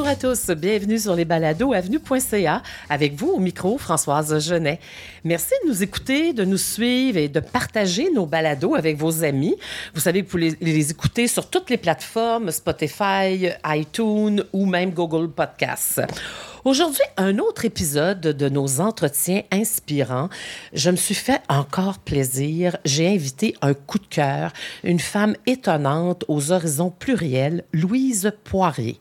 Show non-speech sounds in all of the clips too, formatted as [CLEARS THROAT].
Bonjour à tous, bienvenue sur les balados avenue.ca. Avec vous au micro, Françoise Genet. Merci de nous écouter, de nous suivre et de partager nos balados avec vos amis. Vous savez que vous pouvez les écouter sur toutes les plateformes, Spotify, iTunes ou même Google Podcasts. Aujourd'hui, un autre épisode de nos entretiens inspirants. Je me suis fait encore plaisir. J'ai invité un coup de cœur, une femme étonnante aux horizons pluriels, Louise Poirier.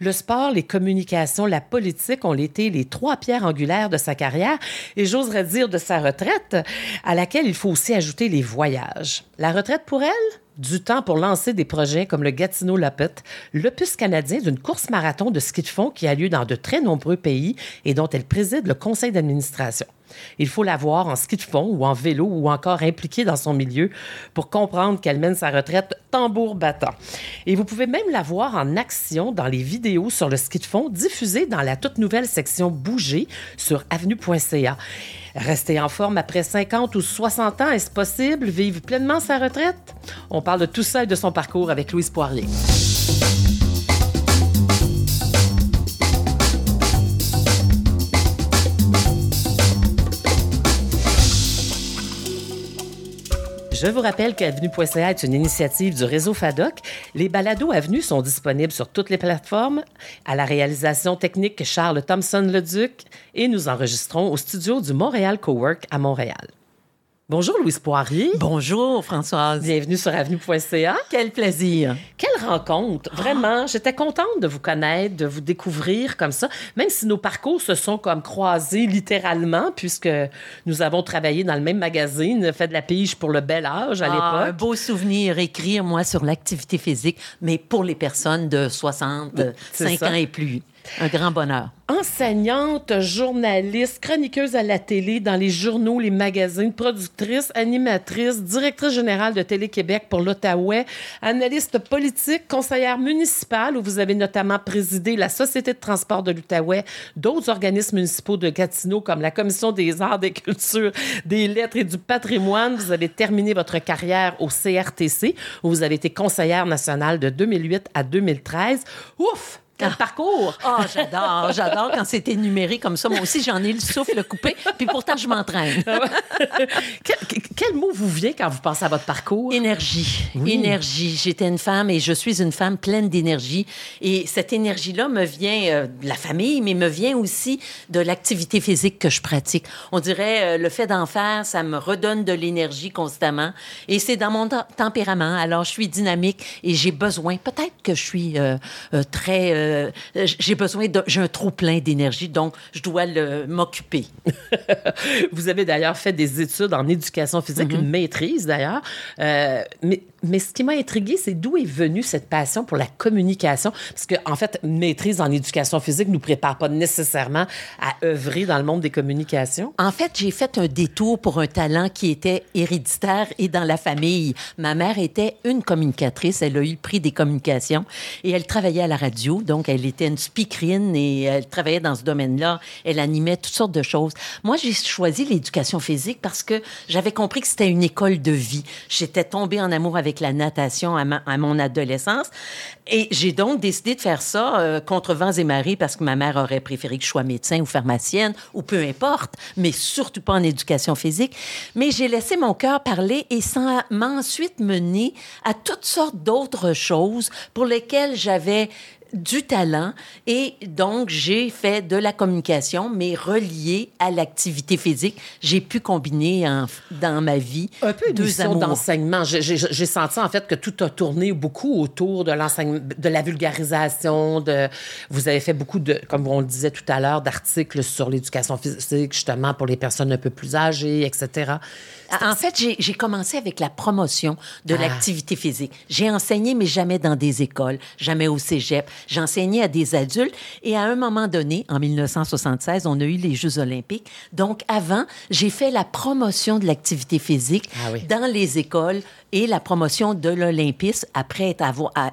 Le sport, les communications, la politique ont été les trois pierres angulaires de sa carrière et j'oserais dire de sa retraite, à laquelle il faut aussi ajouter les voyages. La retraite pour elle? Du temps pour lancer des projets comme le Gatineau Lapette, l'opus canadien d'une course marathon de ski de fond qui a lieu dans de très nombreux pays et dont elle préside le conseil d'administration. Il faut la voir en ski de fond ou en vélo ou encore impliquée dans son milieu pour comprendre qu'elle mène sa retraite tambour battant. Et vous pouvez même la voir en action dans les vidéos sur le ski de fond diffusées dans la toute nouvelle section Bouger sur avenue.ca. Rester en forme après 50 ou 60 ans, est-ce possible? Vivre pleinement sa retraite? On parle de tout ça et de son parcours avec Louise Poirier. Je vous rappelle qu'Avenue.ca est une initiative du réseau FADOC. Les balados Avenue sont disponibles sur toutes les plateformes. À la réalisation technique, Charles Thompson-Leduc. Et nous enregistrons au studio du Montréal Cowork à Montréal. Bonjour Louise Poirier. Bonjour Françoise. Bienvenue sur avenue.ca. Quel plaisir. Quelle rencontre. Vraiment, j'étais contente de vous connaître, de vous découvrir comme ça, même si nos parcours se sont comme croisés littéralement puisque nous avons travaillé dans le même magazine, fait de la pige pour le bel âge à Ah, un l'époque. beau souvenir, écrire moi sur l'activité physique, mais pour les personnes de 65 C'est ça. ans et plus. Un grand bonheur. Enseignante, journaliste, chroniqueuse à la télé, dans les journaux, les magazines, productrice, animatrice, directrice générale de Télé-Québec pour l'Outaouais, analyste politique, conseillère municipale, où vous avez notamment présidé la Société de transport de l'Outaouais, d'autres organismes municipaux de Gatineau, comme la Commission des arts, des cultures, des lettres et du patrimoine. Vous avez terminé votre carrière au CRTC, où vous avez été conseillère nationale de 2008 à 2013. Ouf! Quel parcours! Ah, j'adore, j'adore quand c'est énuméré comme ça. Moi aussi, j'en ai le souffle coupé, puis pourtant, je m'entraîne. [LAUGHS] quel, quel mot vous vient quand vous pensez à votre parcours? Énergie. Énergie. J'étais une femme et je suis une femme pleine d'énergie. Et cette énergie-là me vient euh, de la famille, mais me vient aussi de l'activité physique que je pratique. On dirait euh, le fait d'en faire, ça me redonne de l'énergie constamment. Et c'est dans mon tem- tempérament. Alors, je suis dynamique et j'ai besoin, peut-être que je suis euh, euh, très... euh, j'ai besoin de... J'ai un trop plein d'énergie, donc je dois le- m'occuper. [LAUGHS] Vous avez d'ailleurs fait des études en éducation physique, Mm-hmm. une maîtrise d'ailleurs. Euh, mais, mais ce qui m'a intrigué, c'est d'où est venue cette passion pour la communication? Parce qu'en en fait, maîtrise en éducation physique ne nous prépare pas nécessairement à œuvrer dans le monde des communications. En fait, j'ai fait un détour pour un talent qui était héréditaire et dans la famille. Ma mère était une communicatrice. Elle a eu le prix des communications et elle travaillait à la radio. Donc, elle était une speakerine et elle travaillait dans ce domaine-là. Elle animait toutes sortes de choses. Moi, j'ai choisi l'éducation physique parce que j'avais compris que c'était une école de vie. J'étais tombée en amour avec la natation à mon adolescence et j'ai donc décidé de faire ça euh, contre vents et marées parce que ma mère aurait préféré que je sois médecin ou pharmacienne ou peu importe, mais surtout pas en éducation physique. Mais j'ai laissé mon cœur parler et ça m'a ensuite mené à toutes sortes d'autres choses pour lesquelles j'avais du talent et donc j'ai fait de la communication mais reliée à l'activité physique. J'ai pu combiner en- dans ma vie Un peu deux d'enseignement. J'ai- senti en fait que tout a tourné beaucoup autour de l'enseignement, de la vulgarisation. De, vous avez fait beaucoup de, comme on le disait tout à l'heure, d'articles sur l'éducation physique, justement pour les personnes un peu plus âgées, etc. En fait, j'ai- commencé avec la promotion de Ah. l'activité physique. J'ai enseigné, mais jamais dans des écoles, jamais au cégep. J'enseignais à des adultes. Et à un moment donné, en 1976, on a eu les Jeux olympiques. Donc, avant, j'ai fait la promotion de l'activité physique Ah oui. dans les écoles et la promotion de l'olympisme après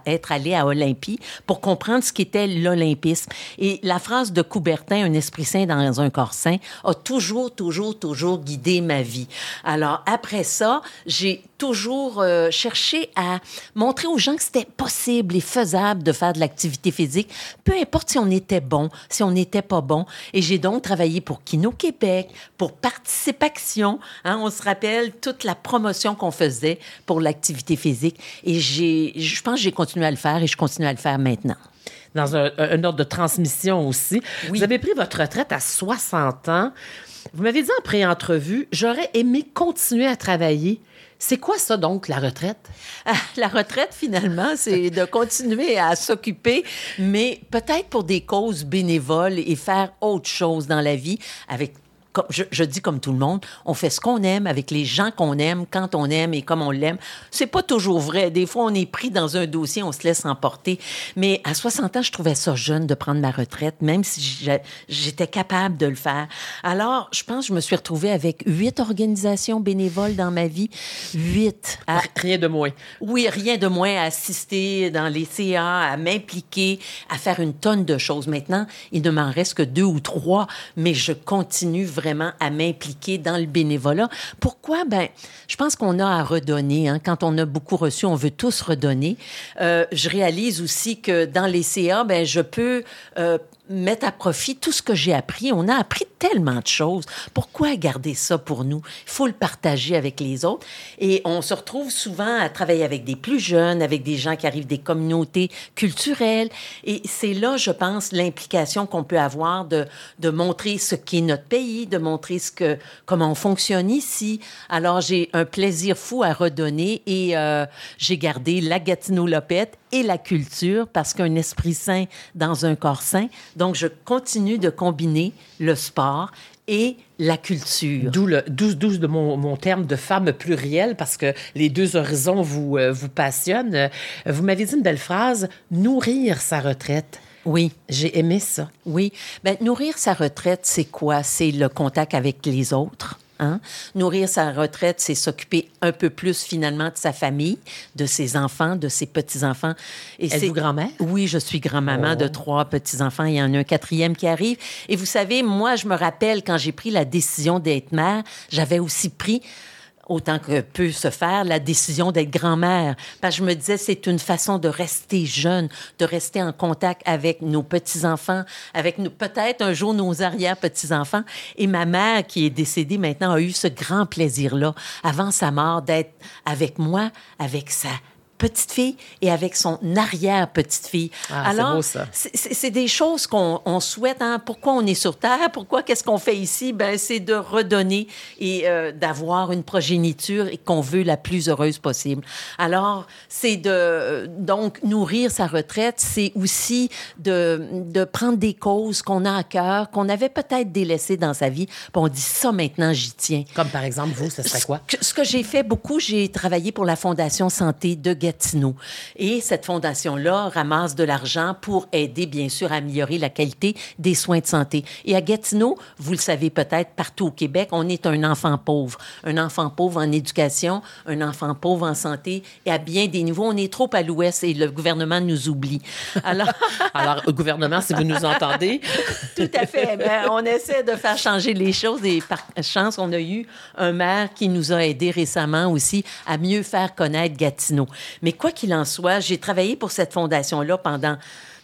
être, allé à Olympie pour comprendre ce qu'était l'olympisme. Et la phrase de Coubertin, un esprit saint dans un corps saint, a toujours, toujours, toujours guidé ma vie. Alors après ça, j'ai toujours euh, cherché à montrer aux gens que c'était possible et faisable de faire de l'activité physique, peu importe si on était bon, si on n'était pas bon. Et j'ai donc travaillé pour Kino Québec, pour Participation. Hein, on se rappelle toute la promotion qu'on faisait pour l'activité physique. Et j'ai, je pense que j'ai continué à le faire et je continue à le faire maintenant dans un, un, ordre de transmission aussi. Oui. Vous avez pris votre retraite à 60 ans. Vous m'avez dit en pré-entrevue, j'aurais aimé continuer à travailler. C'est quoi ça donc, la retraite? Ah, la retraite, finalement, c'est de continuer à s'occuper, mais peut-être pour des causes bénévoles et faire autre chose dans la vie avec je, je, dis comme tout le monde, on fait ce qu'on aime avec les gens qu'on aime, quand on aime et comme on l'aime. C'est pas toujours vrai. Des fois, on est pris dans un dossier, on se laisse emporter. Mais à 60 ans, je trouvais ça jeune de prendre ma retraite, même si j'étais capable de le faire. Alors, je pense que je me suis retrouvée avec huit organisations bénévoles dans ma vie. Huit. À... Rien de moins. Oui, rien de moins à assister dans les CA, à m'impliquer, à faire une tonne de choses. Maintenant, il ne m'en reste que deux ou trois, mais je continue vraiment à m'impliquer dans le bénévolat. Pourquoi? Ben, je pense qu'on a à redonner. Hein. Quand on a beaucoup reçu, on veut tous redonner. Euh, je réalise aussi que dans les CA, ben, je peux euh, mettre à profit tout ce que j'ai appris. On a appris tellement de choses. Pourquoi garder ça pour nous? Il faut le partager avec les autres. Et on se retrouve souvent à travailler avec des plus jeunes, avec des gens qui arrivent des communautés culturelles. Et c'est là, je pense, l'implication qu'on peut avoir de, de montrer ce qu'est notre pays, de montrer ce que, comment on fonctionne ici. Alors, j'ai un plaisir fou à redonner et euh, j'ai gardé la Gatineau-Lopette et la culture parce qu'un esprit sain dans un corps sain. Donc, je continue de combiner le sport et la culture. D'où le douze de mon, mon, terme de femme plurielle parce que les deux horizons vous, euh, vous passionnent. Vous m'avez dit une belle phrase, nourrir sa retraite. Oui. J'ai aimé ça. Oui. Ben, nourrir sa retraite, c'est quoi? C'est le contact avec les autres Hein? Nourrir sa retraite, c'est s'occuper un peu plus finalement de sa famille, de ses enfants, de ses petits-enfants. Êtes-vous grand-mère? Oui, je suis grand-maman oh. de trois petits-enfants. Il y en a un quatrième qui arrive. Et vous savez, moi, je me rappelle quand j'ai pris la décision d'être mère, j'avais aussi pris autant que peut se faire, la décision d'être grand-mère. Parce que je me disais, c'est une façon de rester jeune, de rester en contact avec nos petits-enfants, avec peut-être un jour nos arrière-petits-enfants. Et ma mère, qui est décédée maintenant, a eu ce grand plaisir-là, avant sa mort, d'être avec moi, avec sa petite fille et avec son arrière-petite-fille. Ah, Alors, c'est des choses qu'on on souhaite. Hein? Pourquoi on est sur Terre? Pourquoi? Qu'est-ce qu'on fait ici? Ben, c'est de redonner et euh, d'avoir une progéniture et qu'on veut la plus heureuse possible. Alors, c'est de, donc, nourrir sa retraite, c'est aussi de, de prendre des causes qu'on a à cœur, qu'on avait peut-être délaissées dans sa vie, puis on dit ça maintenant, j'y tiens. Comme par exemple, vous, ce serait quoi? Ce que, ce que j'ai fait beaucoup, j'ai travaillé pour la Fondation Santé de Gatineau. Et cette fondation-là ramasse de l'argent pour aider, bien sûr, à améliorer la qualité des soins de santé. Et à Gatineau, vous le savez peut-être, partout au Québec, on est un enfant pauvre. Un enfant pauvre en éducation, un enfant pauvre en santé. Et à bien des niveaux, on est trop à l'ouest et le gouvernement nous oublie. Alors, [LAUGHS] Alors gouvernement, si vous nous entendez. [LAUGHS] Tout à fait. Ben, on essaie de faire changer les choses et par chance, on a eu un maire qui nous a aidés récemment aussi à mieux faire connaître Gatineau. Mais quoi qu'il en soit, j'ai travaillé pour cette fondation-là pendant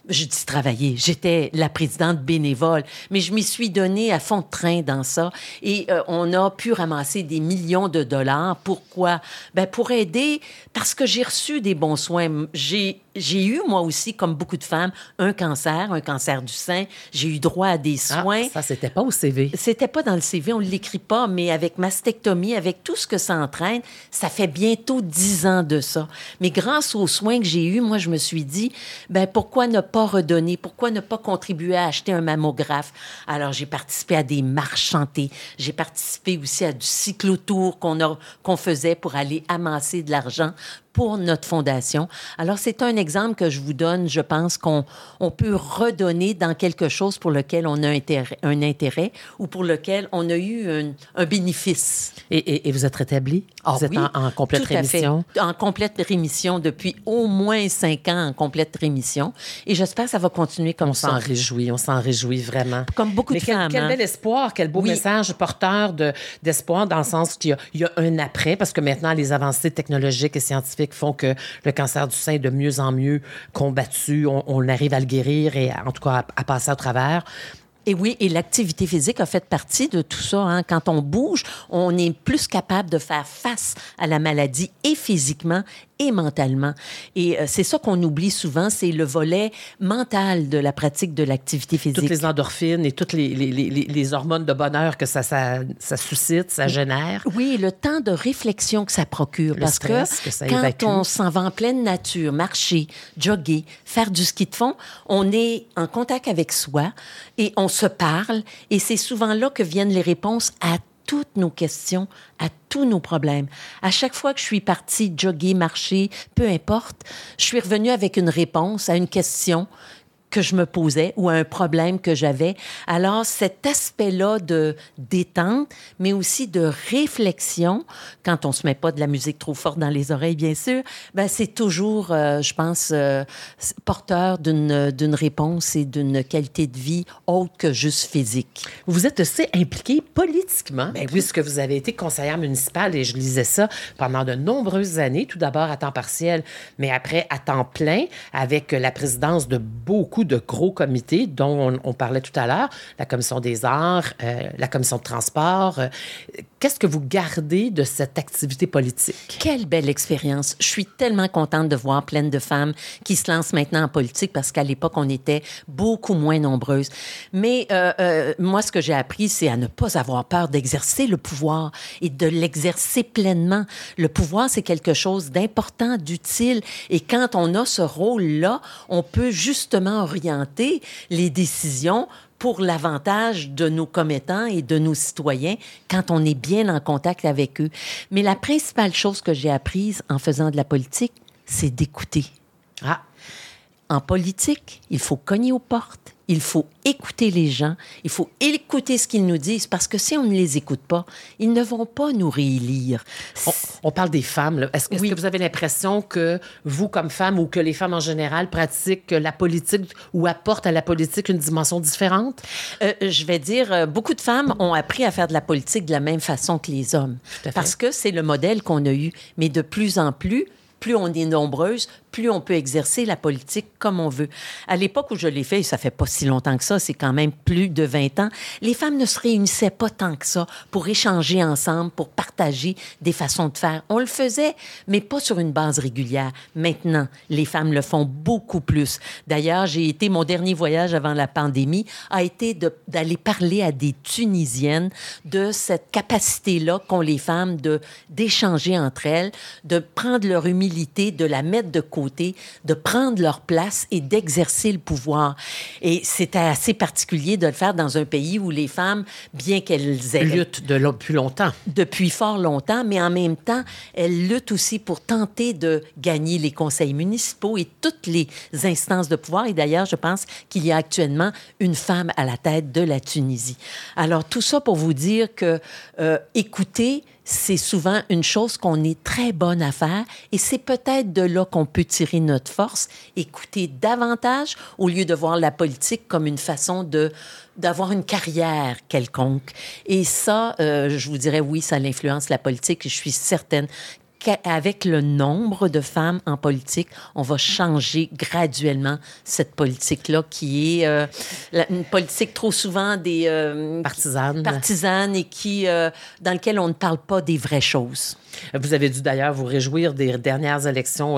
je dis travailler, j'étais la présidente bénévole, mais je m'y suis donnée à fond de train dans ça et euh, on a pu ramasser des millions de dollars. Pourquoi? Ben pour aider, parce que j'ai reçu des bons soins. J'ai j'ai eu, moi aussi, comme beaucoup de femmes, un cancer, un cancer du sein. J'ai eu droit à des ah, soins. Ah, ça, c'était pas au CV. C'était pas dans le CV, on l'écrit pas, mais avec mastectomie, avec tout ce que ça entraîne, ça fait bientôt dix ans de ça. Mais grâce aux soins que j'ai eus, moi, je me suis dit, ben pourquoi ne pas redonner? Pourquoi ne pas contribuer à acheter un mammographe? Alors, j'ai participé à des marches chantées. J'ai participé aussi à du cyclotour qu'on qu'on faisait pour aller amasser de l'argent pour notre fondation. Alors, c'est un exemple que je vous donne. Je pense qu'on on peut redonner dans quelque chose pour lequel on a intérêt, un intérêt ou pour lequel on a eu un, un bénéfice. Et, et, vous êtes rétabli? Ah, vous êtes oui, en, en, complète tout à rémission? Fait. En complète rémission depuis au moins cinq ans en complète rémission. Et j'espère que ça va continuer comme on ça. On s'en réjouit, on s'en réjouit vraiment. Comme beaucoup Mais de quel, femmes. Quel hein? bel espoir, quel beau Oui. message porteur de, d'espoir dans le sens qu'il y a un après, parce que maintenant, les avancées technologiques et scientifiques font que le cancer du sein est de mieux en mieux combattu. On, arrive à le guérir et en tout cas à, à passer au travers. Et oui, et l'activité physique a fait partie de tout ça. Hein. Quand on bouge, on est plus capable de faire face à la maladie et physiquement et mentalement. Et euh, c'est ça qu'on oublie souvent, c'est le volet mental de la pratique de l'activité physique. Toutes les endorphines et toutes les, les, les, les hormones de bonheur que ça, ça, ça, suscite, ça génère. Oui, le temps de réflexion que ça procure. Le parce stress que, que ça quand évacue. on s'en va en pleine nature, marcher, jogger, faire du ski de fond, on est en contact avec soi et on se parle. Et c'est souvent là que viennent les réponses à toutes nos questions, à tous nos problèmes. À chaque fois que je suis partie jogger, marcher, peu importe, je suis revenue avec une réponse à une question que je me posais ou à un problème que j'avais. Alors, cet aspect-là de détente, mais aussi de réflexion, quand on se met pas de la musique trop forte dans les oreilles, bien sûr, ben c'est toujours, euh, je pense, euh, porteur d'une, d'une réponse et d'une qualité de vie autre que juste physique. Vous êtes aussi impliquée politiquement, ben, puisque vous avez été conseillère municipale et je lisais ça pendant de nombreuses années, tout d'abord à temps partiel, mais après à temps plein, avec la présidence de beaucoup de gros comités dont on, parlait tout à l'heure, la commission des arts, euh, la commission de transport. Euh, Qu'est-ce que vous gardez de cette activité politique? Quelle belle expérience. Je suis tellement contente de voir plein de femmes qui se lancent maintenant en politique parce qu'à l'époque, on était beaucoup moins nombreuses. Mais euh, moi, ce que j'ai appris, c'est à ne pas avoir peur d'exercer le pouvoir et de l'exercer pleinement. Le pouvoir, c'est quelque chose d'important, d'utile. Et quand on a ce rôle-là, on peut justement orienter les décisions pour l'avantage de nos commettants et de nos citoyens quand on est bien en contact avec eux. Mais la principale chose que j'ai apprise en faisant de la politique, c'est d'écouter. Ah. En politique, il faut cogner aux portes, il faut écouter les gens, il faut écouter ce qu'ils nous disent, parce que si on ne les écoute pas, ils ne vont pas nous réélire. On, on parle des femmes. Est-ce est Oui. que vous avez l'impression que vous, comme femme, ou que les femmes en général pratiquent la politique ou apportent à la politique une dimension différente? Euh, je vais dire, euh, beaucoup de femmes ont appris à faire de la politique de la même façon que les hommes, parce que c'est le modèle qu'on a eu. Mais de plus en plus, plus on est nombreuses, plus on peut exercer la politique comme on veut. À l'époque où je l'ai fait, ça fait pas si longtemps que ça, c'est quand même plus de 20 ans, les femmes ne se réunissaient pas tant que ça pour échanger ensemble, pour partager des façons de faire. On le faisait, mais pas sur une base régulière. Maintenant, les femmes le font beaucoup plus. D'ailleurs, j'ai été, mon dernier voyage avant la pandémie a été d'aller parler à des Tunisiennes de cette capacité-là qu'ont les femmes d'échanger entre elles, de prendre leur humilité, de la mettre de côté, de prendre leur place et d'exercer le pouvoir. Et c'était assez particulier de le faire dans un pays où les femmes, bien qu'elles aient Lutte de lo- plus longtemps. depuis fort longtemps, mais en même temps, elles luttent aussi pour tenter de gagner les conseils municipaux et toutes les instances de pouvoir. Et d'ailleurs, je pense qu'il y a actuellement une femme à la tête de la Tunisie. Alors, tout ça pour vous dire que euh, écouter, c'est souvent une chose qu'on est très bonne à faire et c'est peut-être de là qu'on peut tirer notre force, écouter davantage au lieu de voir la politique comme une façon de d'avoir une carrière quelconque. Et ça, euh, je vous dirais oui, ça l'influence la politique. Je suis certaine qu'avec le nombre de femmes en politique, on va changer graduellement cette politique-là qui est euh, la- une politique trop souvent des euh, Partisane. partisanes et qui euh, dans lequel on ne parle pas des vraies choses. Vous avez dû d'ailleurs vous réjouir des dernières élections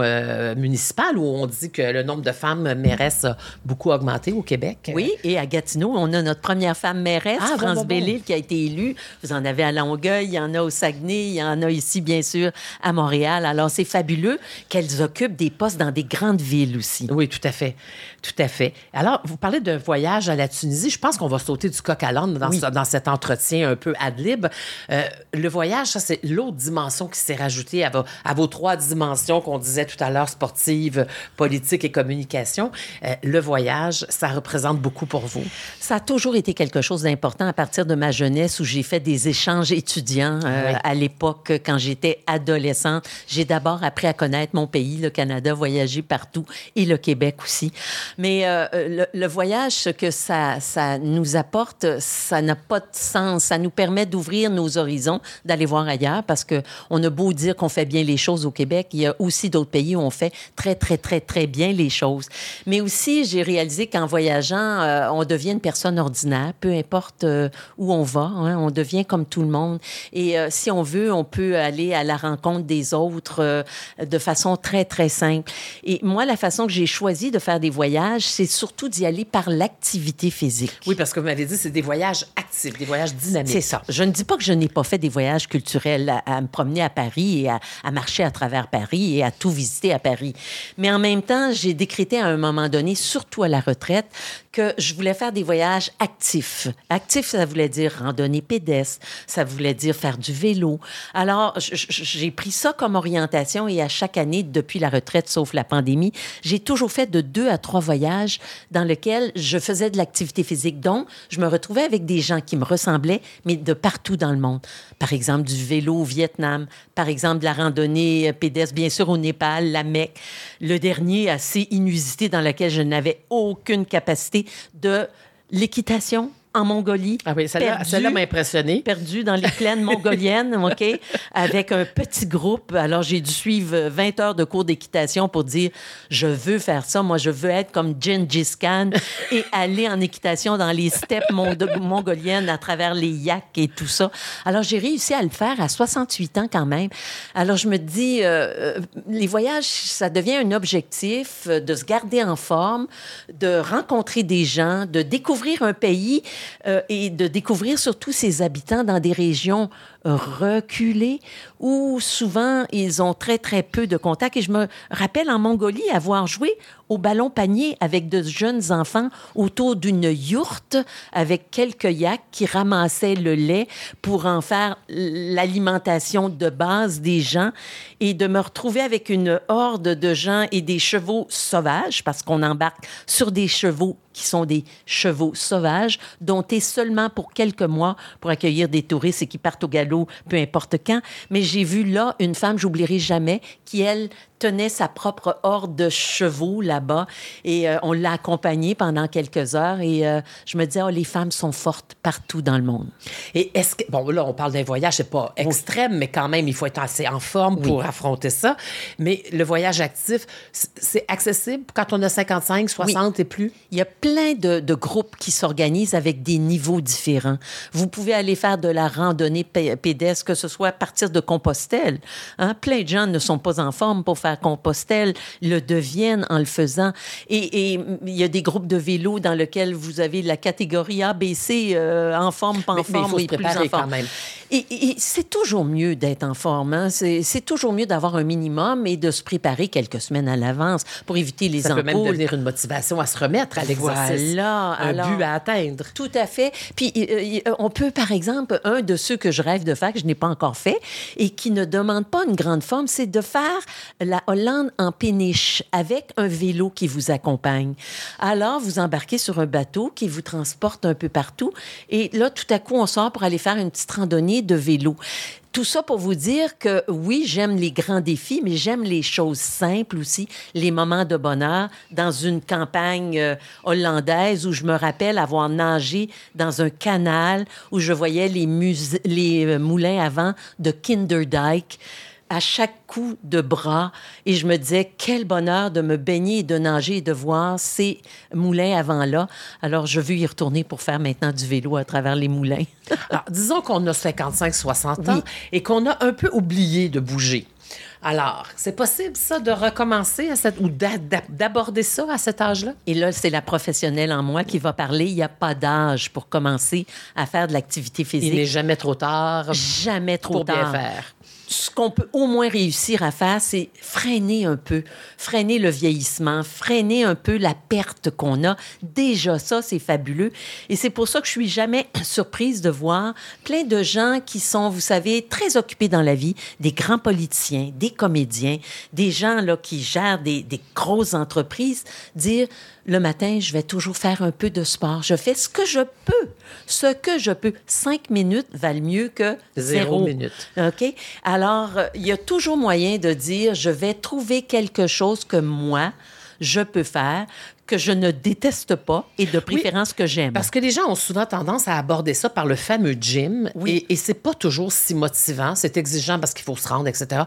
municipales où on dit que le nombre de femmes mairesses a beaucoup augmenté au Québec. Oui, et à Gatineau, on a notre première femme mairesse, Ah, bon, France bon, bon. Bellil, qui a été élue. Vous en avez à Longueuil, il y en a au Saguenay, il y en a ici, bien sûr, à à Montréal. Alors, c'est fabuleux qu'elles occupent des postes dans des grandes villes aussi. Oui, tout à fait. Tout à fait. Alors, vous parlez d'un voyage à la Tunisie. Je pense qu'on va sauter du coq à l'âne dans, ce- dans cet entretien un peu ad lib. Euh, le voyage, ça, c'est l'autre dimension qui s'est rajoutée à vos, à vos trois dimensions qu'on disait tout à l'heure, sportive, politique et communication. Euh, le voyage, ça représente beaucoup pour vous. Ça a toujours été quelque chose d'important à partir de ma jeunesse où j'ai fait des échanges étudiants euh, Oui. à l'époque quand j'étais adolescente. J'ai d'abord appris à connaître mon pays, le Canada, voyager partout et le Québec aussi. Mais euh, le, le voyage, ce que ça, nous apporte, ça n'a pas de sens. Ça nous permet d'ouvrir nos horizons, d'aller voir ailleurs parce que on a beau dire qu'on fait bien les choses au Québec, il y a aussi d'autres pays où on fait très, très, très, très bien les choses. Mais aussi, j'ai réalisé qu'en voyageant, euh, on devient une personne ordinaire, peu importe euh, où on va, hein, on devient comme tout le monde. Et euh, si on veut, on peut aller à la rencontre des autres euh, de façon très, très simple. Et moi, la façon que j'ai choisi de faire des voyages, c'est surtout d'y aller par l'activité physique. Oui, parce que vous m'avez dit, c'est des voyages actifs, des voyages dynamiques. C'est ça. Je ne dis pas que je n'ai pas fait des voyages culturels à, à me promener à Paris et à, à marcher à travers Paris et à tout visiter à Paris. Mais en même temps, j'ai décrété à un moment donné, surtout à la retraite, que je voulais faire des voyages actifs. Actifs, ça voulait dire randonnée pédestre, ça voulait dire faire du vélo. Alors, j'ai pris comme orientation et à chaque année, depuis la retraite, sauf la pandémie, j'ai toujours fait de deux à trois voyages dans lesquels je faisais de l'activité physique. Donc, je me retrouvais avec des gens qui me ressemblaient, mais de partout dans le monde. Par exemple, du vélo au Vietnam, par exemple, de la randonnée euh, pédestre, bien sûr, au Népal, la Mecque. Le dernier, assez inusité, dans lequel je n'avais aucune capacité, de l'équitation en Mongolie. Ah oui, celle-là m'a impressionné. perdu dans les plaines [LAUGHS] mongoliennes, OK, avec un petit groupe. Alors, j'ai dû suivre 20 heures de cours d'équitation pour dire, je veux faire ça. Moi, je veux être comme Gengis Khan et aller en équitation dans les steppes mon- mongoliennes à travers les yaks et tout ça. Alors, j'ai réussi à le faire à 68 ans quand même. Alors, je me dis, euh, euh, les voyages, ça devient un objectif euh, de se garder en forme, de rencontrer des gens, de découvrir un pays euh, et de découvrir surtout ses habitants dans des régions reculées où souvent ils ont très, très peu de contacts. Et je me rappelle en Mongolie avoir joué au ballon panier avec de jeunes enfants autour d'une yourte avec quelques yaks qui ramassaient le lait pour en faire l'alimentation de base des gens et de me retrouver avec une horde de gens et des chevaux sauvages parce qu'on embarque sur des chevaux qui sont des chevaux sauvages, seulement pour quelques mois pour accueillir des touristes et qui partent au galop peu importe quand. Mais j'ai vu là une femme, j'oublierai jamais, qui, elle, tenait sa propre horde de chevaux là-bas et euh, on l'a accompagnée pendant quelques heures et euh, je me disais, oh, les femmes sont fortes partout dans le monde. Et est-ce que, bon, là, on parle d'un voyage, c'est pas extrême, mais quand même, il faut être assez en forme pour affronter ça. Mais le voyage actif, c'est accessible quand on a 55, 60 et plus? Il y a plein de, de groupes qui s'organisent avec des niveaux différents. Vous pouvez aller faire de la randonnée pé- pédestre, que ce soit à partir de Compostelle. Hein? Plein de gens ne sont pas en forme pour faire Compostelle, le deviennent en le faisant. Et, et il y a des groupes de vélo dans lesquels vous avez la catégorie A, B, C, euh, en forme, pas en Mais- mais il forme, faut se préparer en forme. quand même. Et, et c'est toujours mieux d'être en forme. hein. C'est toujours mieux d'avoir un minimum et de se préparer quelques semaines à l'avance pour éviter les Ça peut même devenir une motivation à se remettre à l'exercice. Voilà, Un alors- but à atteindre. Tout à fait. Puis, euh, euh, on peut, par exemple, un de ceux que je rêve de faire, que je n'ai pas encore fait, et qui ne demande pas une grande forme, c'est de faire la Hollande en péniche avec un vélo qui vous accompagne. Alors, vous embarquez sur un bateau qui vous transporte un peu partout, et là, tout à coup, on sort pour aller faire une petite randonnée de vélo. Tout ça pour vous dire que oui, j'aime les grands défis, mais j'aime les choses simples aussi, les moments de bonheur dans une campagne euh, hollandaise où je me rappelle avoir nagé dans un canal où je voyais les, les euh, moulins à vent de Kinderdijk à chaque coup de bras et je me disais quel bonheur de me baigner et de nager et de voir ces moulins avant là. Alors je veux y retourner pour faire maintenant du vélo à travers les moulins. [LAUGHS] Alors, disons qu'on a 55, 60 ans Oui. et qu'on a un peu oublié de bouger. Alors, c'est possible, ça, de recommencer à cette, ou d'a- d'a- d'aborder ça à cet âge-là? Et là, c'est la professionnelle en moi qui va parler. Il n'y a pas d'âge pour commencer à faire de l'activité Il n'est physique. jamais trop tard Jamais trop pour bien tard. faire. Ce qu'on peut au moins réussir à faire, c'est freiner un peu, freiner le vieillissement, freiner un peu la perte qu'on a. Déjà, ça, c'est fabuleux. Et c'est pour ça que je suis jamais [CLEARS THROAT] surprise de voir plein de gens qui sont, vous savez, très occupés dans la vie, des grands politiciens, des comédiens, des gens là, qui gèrent des, des grosses entreprises, dire le matin, je vais toujours faire un peu de sport. Je fais ce que je peux. Ce que je peux. Cinq minutes valent mieux que Zéro zéro. minute. OK? Alors, euh, il y a toujours moyen de dire, je vais trouver quelque chose que moi, je peux faire, que je ne déteste pas et de préférence que j'aime. Parce que les gens ont souvent tendance à aborder ça par le fameux gym. Oui. Et, et c'est pas toujours si motivant. C'est exigeant parce qu'il faut se rendre, etc.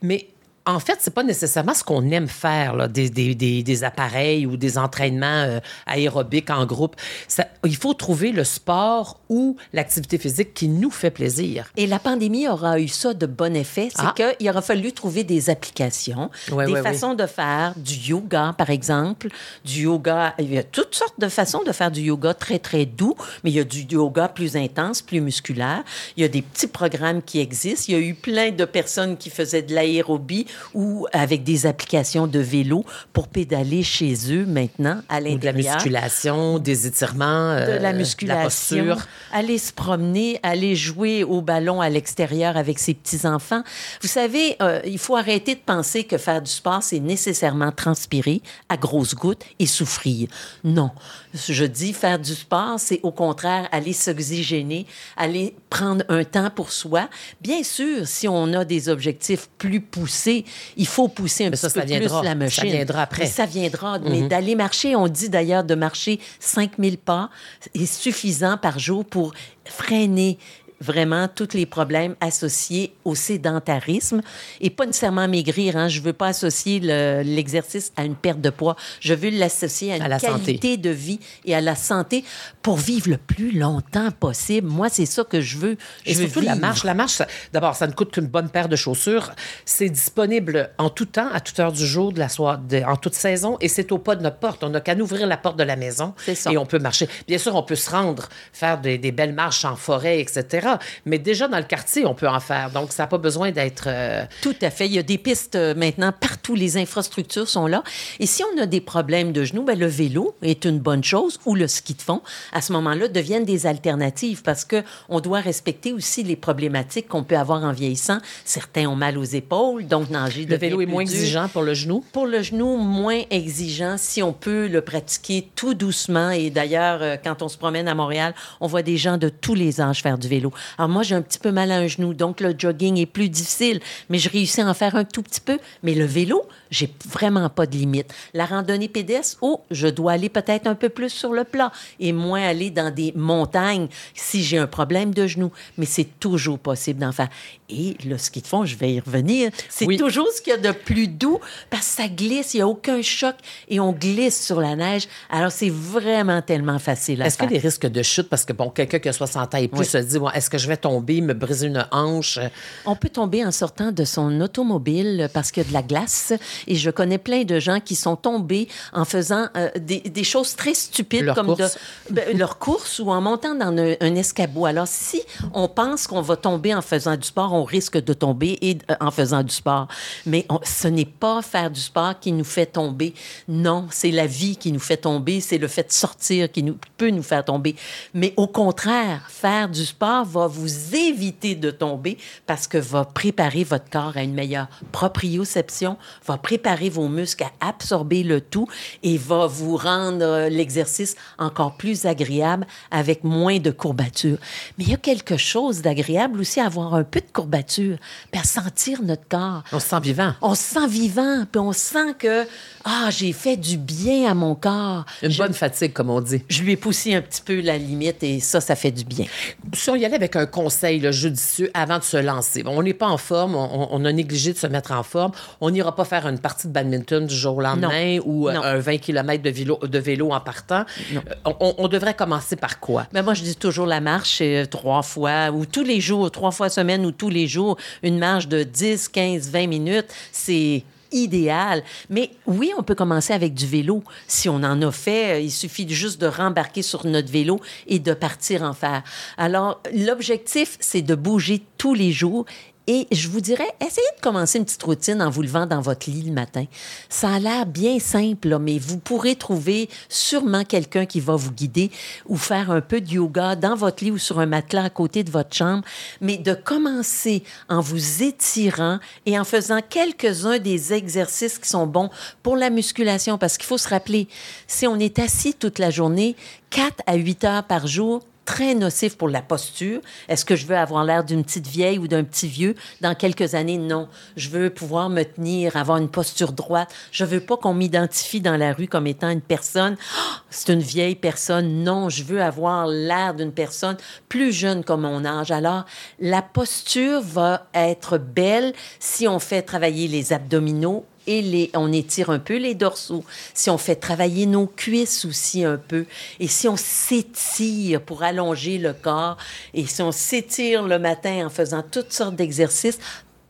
Mais en fait, c'est pas nécessairement ce qu'on aime faire, là, des, des, des, des appareils ou des entraînements euh, aérobiques en groupe. Ça- il faut trouver le sport ou l'activité physique qui nous fait plaisir. Et la pandémie aura eu ça de bon effet, c'est Ah. qu'il aura fallu trouver des applications, des façons de faire du yoga, par exemple. Du yoga, il y a toutes sortes de façons de faire du yoga très, très doux, mais il y a du yoga plus intense, plus musculaire. Il y a des petits programmes qui existent. Il y a eu plein de personnes qui faisaient de l'aérobie ou avec des applications de vélo pour pédaler chez eux maintenant à Ou de la l'intérieur musculation, des étirements, de euh, la musculation, posture. aller se promener, aller jouer au ballon à l'extérieur avec ses petits-enfants. Vous savez, euh, il faut arrêter de penser que faire du sport, c'est nécessairement transpirer à grosses gouttes et souffrir. Non. Je dis faire du sport, c'est au contraire aller s'oxygéner, aller prendre un temps pour soi. Bien sûr, si on a des objectifs plus poussés, il faut pousser un Mais ça, petit peu ça viendra. plus la Ça machine. viendra après. Mais ça viendra. Mais d'aller marcher, on dit d'ailleurs de marcher 5000 pas est suffisant par jour pour freiner vraiment tous les problèmes associés au sédentarisme et pas nécessairement maigrir. Hein. Je veux pas associer le- l'exercice à une perte de poids. Je veux l'associer à une À la santé. qualité de vie et à la santé pour vivre le plus longtemps possible. Moi, c'est ça que je veux. Et je veux surtout la marche. La marche, d'abord, ça ne coûte qu'une bonne paire de chaussures. C'est disponible en tout temps, à toute heure du jour, de la soirée, de- en toute saison, et c'est au pas de notre porte. On n'a qu'à ouvrir la porte de la maison et on peut marcher. Bien sûr, on peut se rendre, faire des, des belles marches en forêt, etc. Mais déjà dans le quartier, on peut en faire. Donc, ça n'a pas besoin d'être. euh, Tout à fait. Il y a des pistes euh, maintenant partout. Les infrastructures sont là. Et si on a des problèmes de genoux, ben, le vélo est une bonne chose ou le ski de fond, à ce moment-là, deviennent des alternatives parce que on doit respecter aussi les problématiques qu'on peut avoir en vieillissant. Certains ont mal aux épaules, donc nager le vélo est moins dur. exigeant pour le genou? Pour le genou, moins exigeant si on peut le pratiquer tout doucement. Et d'ailleurs, euh, quand on se promène à Montréal, on voit des gens de tous les âges faire du vélo. Alors moi, j'ai un petit peu mal à un genou, donc le jogging est plus difficile, mais je réussis à en faire un tout petit peu. Mais le vélo, j'ai vraiment pas de limite. La randonnée pédestre, oh, je dois aller peut-être un peu plus sur le plat et moins aller dans des montagnes si j'ai un problème de genou. Mais c'est toujours possible d'en faire. Et le ski de fond, je vais y revenir, c'est Oui. toujours ce qu'il y a de plus doux parce que ça glisse, il n'y a aucun choc et on glisse sur la neige. Alors, c'est vraiment tellement facile à Est-ce faire. qu'il y a des risques de chute? Parce que, bon, quelqu'un qui a 60 ans et plus Oui. se dit, bon, est-ce que je vais tomber, me briser une hanche? On peut tomber en sortant de son automobile parce qu'il y a de la glace. Et je connais plein de gens qui sont tombés en faisant euh, des, des choses très stupides Leur comme course. de [LAUGHS] ben, leur course ou en montant dans un, un escabeau. Alors, si on pense qu'on va tomber en faisant du sport, on risque de tomber et, euh, en faisant du sport. Mais on- ce n'est pas faire du sport qui nous fait tomber. Non, c'est la vie qui nous fait tomber. C'est le fait de sortir qui nous, peut nous faire tomber. Mais au contraire, faire du sport va vous éviter de tomber parce que va préparer votre corps à une meilleure proprioception, va préparer vos muscles à absorber le tout et va vous rendre euh, l'exercice encore plus agréable avec moins de courbatures. Mais il y a quelque chose d'agréable aussi à avoir un peu de courbature, puis à sentir notre corps. On se sent vivant. On se sent vivant, puis on sent que ah, j'ai fait du bien à mon corps. Une Je- bonne fatigue, comme on dit. je lui ai poussé un petit peu la limite et ça, ça fait du bien. Si on y allait avec un conseil là, judicieux avant de se lancer, bon, on n'est pas en forme, on, on a négligé de se mettre en forme, on n'ira pas faire une partie de badminton du jour au lendemain ou euh, Non. un 20 km de vélo, de vélo en partant. Euh, On, on devrait commencer par quoi? Ben moi, je dis toujours la marche euh, trois fois ou tous les jours, trois fois semaine ou tous les jours, une marche de 10, 15, 20 minutes, c'est idéal. Mais oui, on peut commencer avec du vélo. Si on en a fait, euh, il suffit juste de rembarquer sur notre vélo et de partir en faire. Alors, l'objectif, c'est de bouger tous les jours Et je vous dirais, essayez de commencer une petite routine en vous levant dans votre lit le matin. Ça a l'air bien simple, mais vous pourrez trouver sûrement quelqu'un qui va vous guider ou faire un peu de yoga dans votre lit ou sur un matelas à côté de votre chambre. Mais de commencer en vous étirant et en faisant quelques-uns des exercices qui sont bons pour la musculation. Parce qu'il faut se rappeler, si on est assis toute la journée, 4 à 8 heures par jour, très nocif pour la posture. Est-ce que je veux avoir l'air d'une petite vieille ou d'un petit vieux? Dans quelques années? Non. Je veux pouvoir me tenir, avoir une posture droite. Je veux pas qu'on m'identifie dans la rue comme étant une personne. Oh, c'est une vieille personne. Non, je veux avoir l'air d'une personne plus jeune comme mon âge. Alors, la posture va être belle si on fait travailler les abdominaux et on étire un peu les dorsaux, si on fait travailler nos cuisses aussi un peu, et si on s'étire pour allonger le corps, et si on s'étire le matin en faisant toutes sortes d'exercices,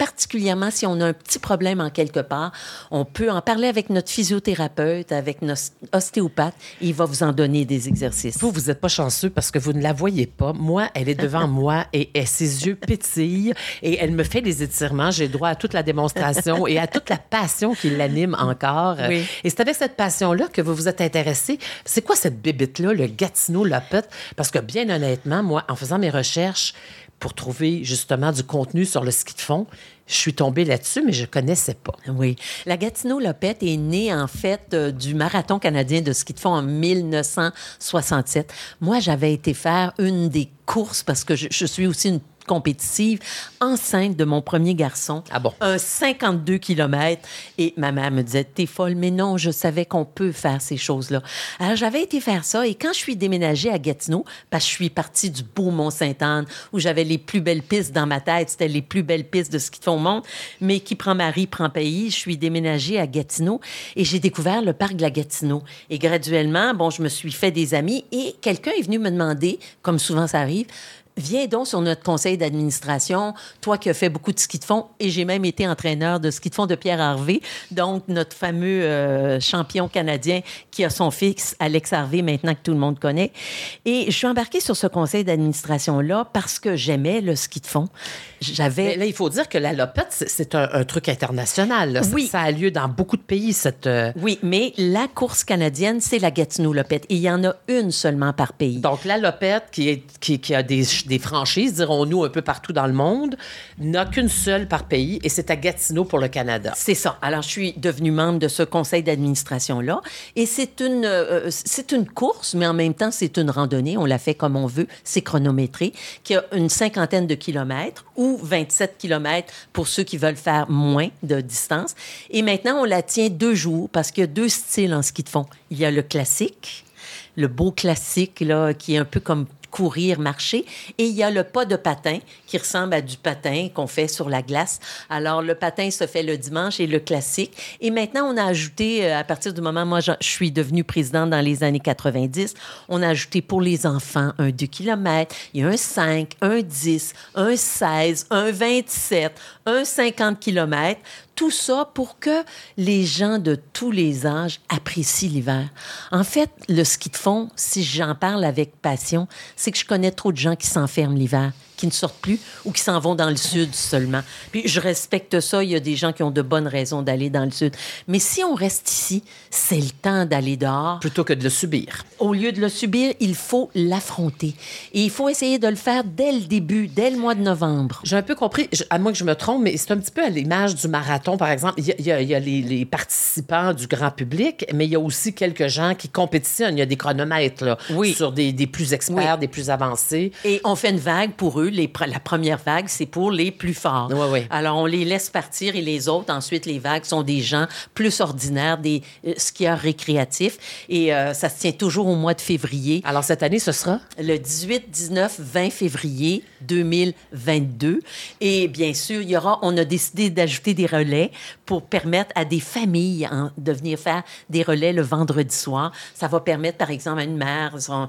particulièrement si on a un petit problème en quelque part, on peut en parler avec notre physiothérapeute, avec notre ostéopathe, et il va vous en donner des exercices. Vous, vous n'êtes pas chanceux parce que vous ne la voyez pas. Moi, elle est devant [LAUGHS] moi et, ses yeux pétillent et elle me fait des étirements. J'ai droit à toute la démonstration et à toute la passion qui l'anime encore. Et c'est avec cette passion-là que vous vous êtes intéressé. C'est quoi cette bébite-là, le Gatineau Lopette? Parce que bien honnêtement, moi, en faisant mes recherches, pour trouver justement du contenu sur le ski de fond. Je suis tombée là-dessus, mais je ne connaissais pas. Oui. La Gatineau Lopette est née, en fait, euh, du marathon canadien de ski de fond en 1967. Moi, j'avais été faire une des courses parce que je, je suis aussi une compétitive, enceinte de mon premier garçon. Ah bon? Un 52 km. Et ma mère me disait, t'es folle, mais non, je savais qu'on peut faire ces choses-là. Alors, j'avais été faire ça. Et quand je suis déménagée à Gatineau, parce que je suis partie du beau Mont-Sainte-Anne, où j'avais les plus belles pistes dans ma tête, c'était les plus belles pistes de ce qui font au monde, mais qui prend mari, prend pays, je suis déménagée à Gatineau et j'ai découvert le parc de la Gatineau. Et graduellement, bon, je me suis fait des amis et quelqu'un est venu me demander, comme souvent ça arrive, Viens donc sur notre conseil d'administration, toi qui as fait beaucoup de ski de fond, et j'ai même été entraîneur de ski de fond de Pierre Harvey, donc notre fameux euh, champion canadien qui a son fils, Alex Harvey, maintenant que tout le monde connaît. Et je suis embarquée sur ce conseil d'administration-là parce que j'aimais le ski de fond. J'avais... là, il faut dire que la lopette, c'est un, truc international. Oui. Ça, a lieu dans beaucoup de pays, cette... Euh, oui, mais la course canadienne, c'est la Gatineau Lopette. Et il y en a une seulement par pays. Donc, la lopette, qui, est, qui, qui a des des franchises, dirons-nous, un peu partout dans le monde, n'a qu'une seule par pays et c'est à Gatineau pour le Canada. C'est ça. Alors, je suis devenue membre de ce conseil d'administration-là et c'est une, euh, une course, mais en même temps, c'est une randonnée. On la fait comme on veut. C'est chronométré, qui a une cinquantaine de kilomètres ou 27 kilomètres pour ceux qui veulent faire moins de distance. Et maintenant, on la tient deux jours parce qu'il y a deux styles en ski de fond. Il y a le classique, le beau classique, là, qui est un peu comme courir, marcher. Et il y a le pas de patin qui ressemble à du patin qu'on fait sur la glace. Alors, le patin se fait le dimanche et le classique. Et maintenant, on a ajouté, euh, à partir du moment, moi, je, suis devenue présidente dans les années 90, on a ajouté pour les enfants un 2 km, il y a un 5, un 10, un 16, un 27, un 50 km. Tout ça pour que les gens de tous les âges apprécient l'hiver. En fait, le ski de fond, si j'en parle avec passion, c'est que je connais trop de gens qui s'enferment l'hiver qui ne sortent plus ou qui s'en vont dans le sud seulement. Puis je respecte ça. Il y a des gens qui ont de bonnes raisons d'aller dans le sud. Mais si on reste ici, c'est le temps d'aller dehors. Plutôt que de le subir. Au lieu de le subir, il faut l'affronter. Et il faut essayer de le faire dès le début, dès le mois de novembre. J'ai un peu compris, à moins que je me trompe, mais c'est un petit peu à l'image du marathon, par exemple. Il y a, il y a les, participants du grand public, mais il y a aussi quelques gens qui compétitionnent. Il y a des chronomètres là, oui. sur des, des plus experts, des plus avancés. Et on fait une vague pour eux la première vague, c'est pour les plus forts. Alors, on les laisse partir et les autres, ensuite, les vagues sont des gens plus ordinaires, des euh, skieurs récréatifs. Et euh, ça se tient toujours au mois de février. Alors, cette année, ce sera? Le 18, 19, 20 février 2022. Et bien sûr, il y aura, on a décidé d'ajouter des relais pour permettre à des familles hein, de venir faire des relais le vendredi soir. Ça va permettre, par exemple, à une mère, son,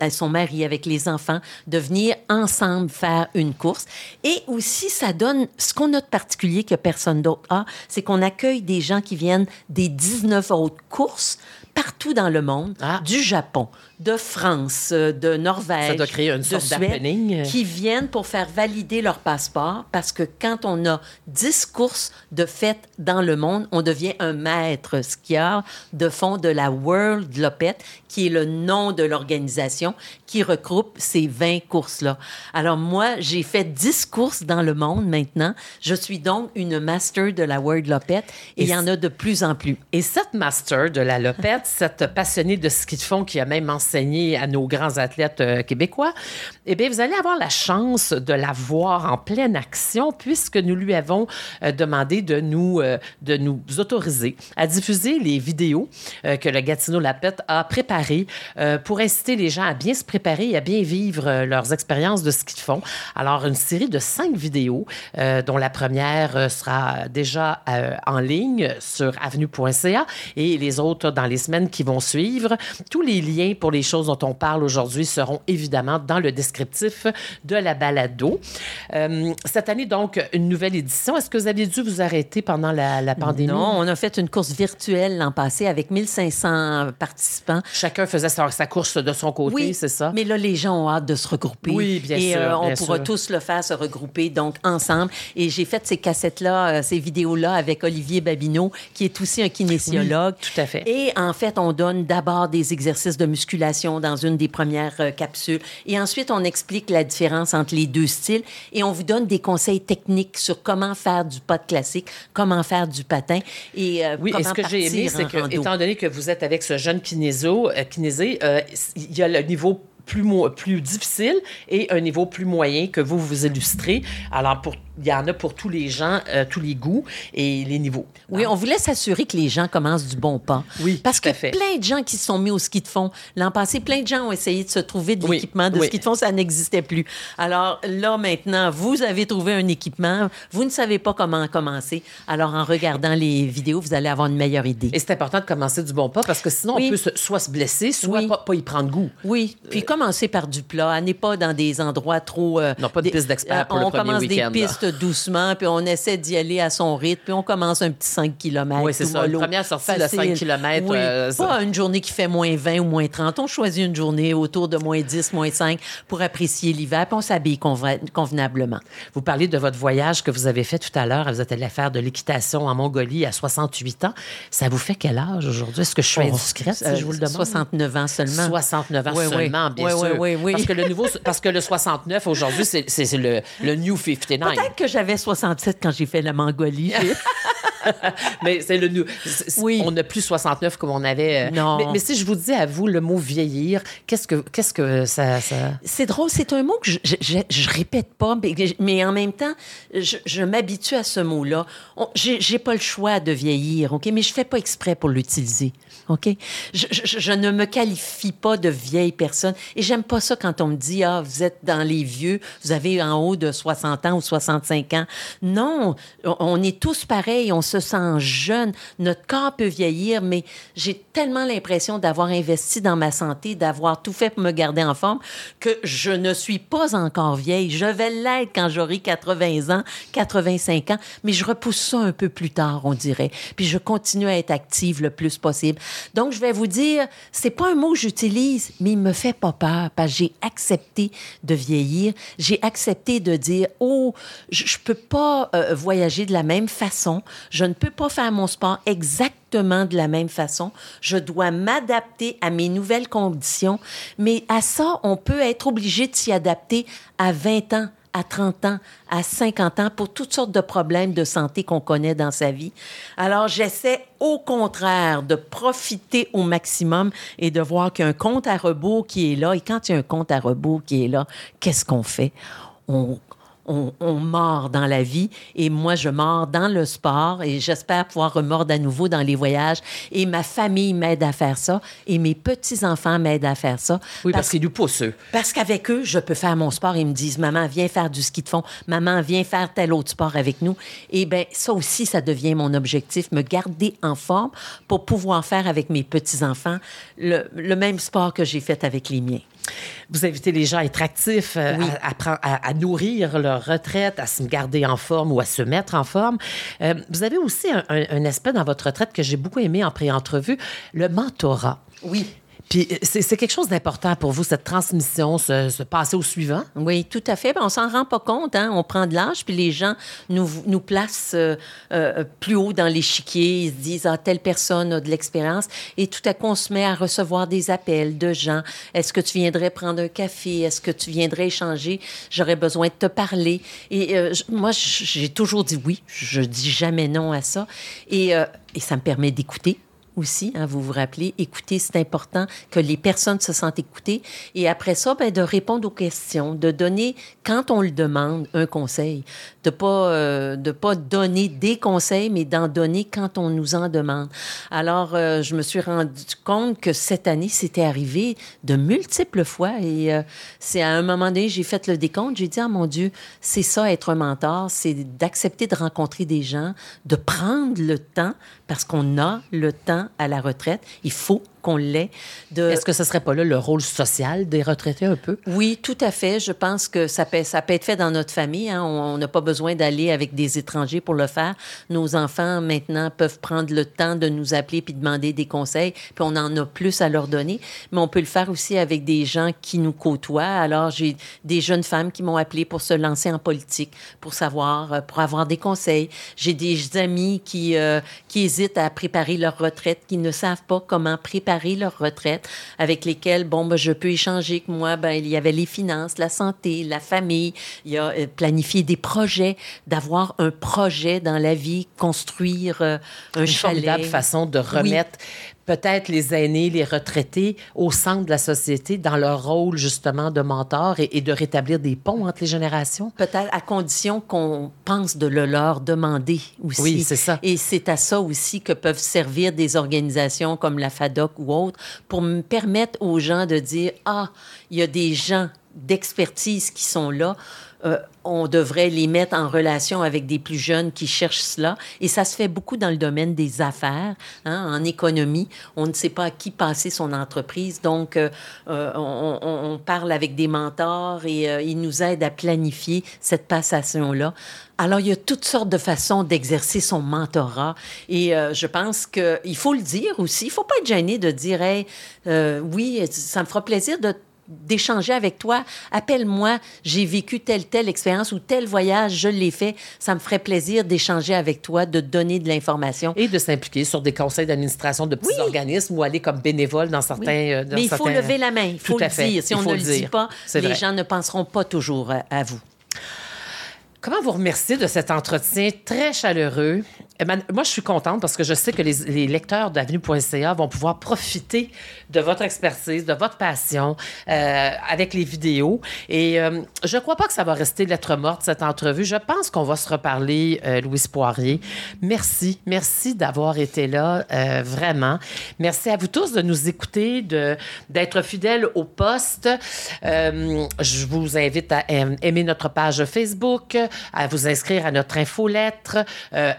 à son mari avec les enfants, de venir ensemble faire une course. Et aussi, ça donne ce qu'on a de particulier que personne d'autre a, c'est qu'on accueille des gens qui viennent des 19 autres courses partout dans le monde, Ah. du Japon, de France, euh, de Norvège, Ça doit créer une de Suède, qui viennent pour faire valider leur passeport parce que quand on a 10 courses de fête dans le monde, on devient un maître skieur de fond de la World Lopette, qui est le nom de l'organisation qui regroupe ces 20 courses-là. Alors moi, j'ai fait 10 courses dans le monde maintenant. Je suis donc une master de la World Lopette et il y en a de plus en plus. Et cette master de la Lopette, [LAUGHS] cette passionnée de ski de fond qui a même enseigné à nos grands athlètes euh, québécois, eh bien, vous allez avoir la chance de la voir en pleine action puisque nous lui avons euh, demandé de nous, euh, de nous autoriser à diffuser les vidéos que le Gatineau Lapette a préparées pour inciter les gens à bien se préparer et à bien vivre leurs expériences de ski de fond. Alors, une série de cinq vidéos, dont la première sera déjà en ligne sur avenue.ca et les autres dans les semaines qui vont suivre. Tous les liens pour les choses dont on parle aujourd'hui seront évidemment dans le descriptif de la balado. Euh, cette année, donc, une nouvelle édition. Est-ce que vous aviez dû vous arrêter pendant la, la pandémie? Non, on a fait une course virtuelle l'an passé avec 1500 participants. Chacun faisait sa, sa course de son côté, Oui, c'est ça? Mais là, les gens ont hâte de se regrouper. Oui, bien et, sûr, euh, on pourra sûr. tous le faire, se regrouper, donc ensemble. Et j'ai fait ces cassettes-là, euh, ces vidéos-là avec Olivier Babineau, qui est aussi un kinésiologue. Oui, tout à fait. Et en fait, on donne d'abord des exercices de musculation dans une des premières euh, capsules. Et ensuite, on explique la différence entre les deux styles. Et on vous donne des conseils techniques sur comment faire du de classique, comment faire du patin. Et euh, Oui, comment et ce que j'ai aimé, c'est que, rando. étant donné que vous êtes avec ce jeune kinésio, euh, kinésé, il y a le niveau plus, plus difficile et un niveau plus moyen que vous vous illustrez. Alors, pour, il y en a pour tous les gens, euh, tous les goûts et les niveaux. Oui, on voulait s'assurer que les gens commencent du bon pas. Oui, Parce que fait. plein de gens qui se sont mis au ski de fond. L'an passé, plein de gens ont essayé de se trouver de Oui, l'équipement de oui. ski de fond. Ça n'existait plus. Alors là, maintenant, vous avez trouvé un équipement. Vous ne savez pas comment commencer. Alors, en regardant les vidéos, vous allez avoir une meilleure idée. Et c'est important de commencer du bon pas parce que sinon, Oui. on peut se- soit se blesser, soit pas, pas y prendre goût. Oui, puis commencez par du plat. Allez pas dans des endroits trop... euh, Non, pas de des- piste d'expert pour euh, le On premier commence des week-end, doucement, puis on essaie d'y aller à son rythme, puis on commence un petit 5 km. Oui, c'est ça. Une première sortie de 5 kilomètres, Oui, euh, ça- pas une journée qui fait moins 20 ou moins 30. On choisit une journée autour de moins 10, moins 5 pour apprécier l'hiver, puis on s'habille conven- convenablement. Vous parlez de votre voyage que vous avez fait tout à l'heure. Vous êtes allé faire de l'équitation en Mongolie à 68 ans. Ça vous fait quel âge aujourd'hui? Est-ce que je suis indiscrète si Euh, je vous le demande? 69 ans seulement. 69 ans Oui, oui. seulement, bien Oui, sûr. oui, oui, oui. Parce, que le [LAUGHS] nouveau, parce que le 69, aujourd'hui, c'est c'est- c'est le, le New 59. Peut-être que j'avais 67 quand j'ai fait la Mongolie. [LAUGHS] Mais c'est le c'est- Oui. On n'a plus 69 comme on avait. euh, Non. Mais, mais si je vous dis à vous le mot vieillir, qu'est-ce que, qu'est-ce que ça. ça... C'est drôle, c'est un mot que je, je, répète pas, mais, mais en même temps, je, je m'habitue à ce mot-là. J'ai pas le choix de vieillir, OK? Mais je fais pas exprès pour l'utiliser, OK? Je, je- je ne me qualifie pas de vieille personne et j'aime pas ça quand on me dit, ah, vous êtes dans les vieux, vous avez en haut de 60 ans ou 65 ans. Non, on- on est tous pareils, on se sent jeune. Notre corps peut vieillir, mais j'ai tellement l'impression d'avoir investi dans ma santé, d'avoir tout fait pour me garder en forme, que je ne suis pas encore vieille. Je vais l'être quand j'aurai 80 ans, 85 ans, mais je repousse ça un peu plus tard, on dirait. Puis je continue à être active le plus possible. Donc, je vais vous dire, c'est pas un mot que j'utilise, mais il me fait pas peur, parce que j'ai accepté de vieillir. J'ai accepté de dire, oh, je, je peux pas euh, voyager de la même façon. Je ne peux pas faire mon sport exactement de la même façon. Je dois m'adapter à mes nouvelles conditions. Mais à ça, on peut être obligé de s'y adapter à 20 ans à 30 ans, à 50 ans, pour toutes sortes de problèmes de santé qu'on connaît dans sa vie. Alors, j'essaie au contraire de profiter au maximum et de voir qu'il y a un compte à rebours qui est là. Et quand il y a un compte à rebours qui est là, qu'est-ce qu'on fait? On, on mord dans la vie et moi, je mords dans le sport et j'espère pouvoir remordre à nouveau dans les voyages. Et ma famille m'aide à faire ça et mes petits-enfants m'aident à faire ça. Oui, parce, qu'ils nous poussent, eux. Parce qu'avec eux, je peux faire mon sport. Ils me disent, maman, viens faire du ski de fond. Maman, viens faire tel autre sport avec nous. Et bien, ça aussi, ça devient mon objectif, me garder en forme pour pouvoir faire avec mes petits-enfants le, le même sport que j'ai fait avec les miens. Vous invitez les gens à être actifs, euh, Oui. à, nourrir leur retraite, à se garder en forme ou à se mettre en forme. Euh, vous avez aussi un, un- un aspect dans votre retraite que j'ai beaucoup aimé en pré-entrevue, le mentorat. Oui. Puis euh, c'est quelque chose d'important pour vous, cette transmission, se, se passer au suivant? Oui, tout à fait. Ben, on s'en rend pas compte. Hein? On prend de l'âge, puis les gens nous, nous placent euh, euh, plus haut dans l'échiquier. Ils se disent, ah, telle personne a de l'expérience. Et tout à coup, on se met à recevoir des appels de gens. Est-ce que tu viendrais prendre un café? Est-ce que tu viendrais échanger? J'aurais besoin de te parler. Et moi, j'ai toujours dit oui. Je dis jamais non à ça. Et, et ça me permet d'écouter aussi, hein, vous vous rappelez, écouter, c'est important que les personnes se sentent écoutées. Et après ça, ben, de répondre aux questions, de donner, quand on le demande, un conseil. De pas, euh, de pas donner des conseils, mais d'en donner quand on nous en demande. Alors, euh, je me suis rendu compte que cette année, c'était arrivé de multiples fois. Et euh, c'est à un moment donné, j'ai fait le décompte. J'ai dit, ah mon Dieu, c'est ça être un mentor, c'est d'accepter de rencontrer des gens, de prendre le temps, parce qu'on a le temps à la retraite. Il faut qu'on. De... Est-ce que ce serait pas là le rôle social des retraités un peu? Oui, tout à fait. Je pense que ça peut, ça peut être fait dans notre famille. hein. On on n'a pas besoin d'aller avec des étrangers pour le faire. Nos enfants, maintenant, peuvent prendre le temps de nous appeler puis demander des conseils, puis on en a plus à leur donner. Mais on peut le faire aussi avec des gens qui nous côtoient. Alors, j'ai des jeunes femmes qui m'ont appelé pour se lancer en politique, pour savoir, euh, pour avoir des conseils. J'ai des amis qui, euh, qui hésitent à préparer leur retraite, qui ne savent pas comment préparer leur retraite, avec lesquels, bon, ben, je peux échanger que moi, ben, il y avait les finances, la santé, la famille, il y a euh, planifier des projets, d'avoir un projet dans la vie, construire euh, un Une chalet. formidable façon de remettre peut-être les aînés, les retraités au centre de la société dans leur rôle justement de mentor et, et de rétablir des ponts entre les générations? Peut-être à condition qu'on pense de le leur demander aussi. Oui, c'est ça. Et c'est à ça aussi que peuvent servir des organisations comme la FADOC ou autres pour me permettre aux gens de dire Ah, il y a des gens d'expertise qui sont là. Euh, on devrait les mettre en relation avec des plus jeunes qui cherchent cela. Et ça se fait beaucoup dans le domaine des affaires, hein, en économie. On ne sait pas à qui passer son entreprise. Donc, euh, euh, on, parle avec des mentors et ils nous aident à planifier cette passation-là. Alors, il y a toutes sortes de façons d'exercer son mentorat. Et je pense qu'il faut le dire aussi. Il ne faut pas être gêné de dire, hey, oui, ça me fera plaisir de d'échanger avec toi. Appelle-moi, j'ai vécu telle, telle expérience ou tel voyage, je l'ai fait. Ça me ferait plaisir d'échanger avec toi, de donner de l'information. Et de s'impliquer sur des conseils d'administration de petits Oui. organismes ou aller comme bénévole dans certains. euh, dans Mais il faut lever la main, il faut le fait. dire. Si Il on ne le le dit pas, les vrai. gens ne penseront pas toujours à, à vous. Comment vous remercier de cet entretien très chaleureux? Moi, je suis contente parce que je sais que les, lecteurs d'avenue.ca vont pouvoir profiter de votre expertise, de votre passion euh, avec les vidéos. Et euh, je ne crois pas que ça va rester lettre morte, cette entrevue. Je pense qu'on va se reparler, euh, Louise Poirier. Merci. Merci d'avoir été là, euh, vraiment. Merci à vous tous de nous écouter, d'être fidèles au poste. Je vous invite à aim- aimer notre page Facebook, à vous inscrire à notre infolettre. Euh,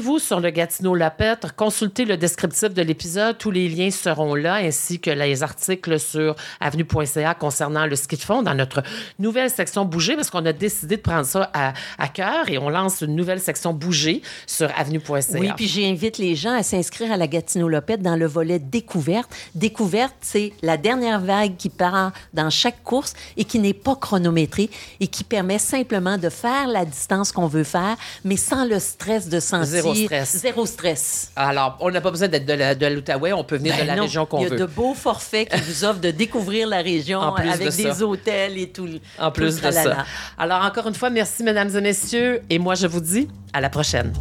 Informez-vous sur le Gatineau Lapêtre. Consultez le descriptif de l'épisode. Tous les liens seront là, ainsi que les articles sur avenue.ca concernant le ski de fond dans notre nouvelle section bouger, parce qu'on a décidé de prendre ça à, à cœur et on lance une nouvelle section bouger sur avenue.ca. Oui, puis j'invite les gens à s'inscrire à la Gatineau Lopette dans le volet découverte. Découverte, c'est la dernière vague qui part dans chaque course et qui n'est pas chronométrée et qui permet simplement de faire la distance qu'on veut faire, mais sans le stress de sentir Zéro stress. Zéro stress. Alors, on n'a pas besoin d'être de l'Outaouais, on peut venir Ben de la non, région qu'on Il y a veut. de beaux forfaits qui vous offrent de découvrir la région [LAUGHS] de avec ça. des hôtels et tout. le- En tout plus de ça. Alors, encore une fois, merci, mesdames et messieurs. Et moi, je vous dis à la prochaine.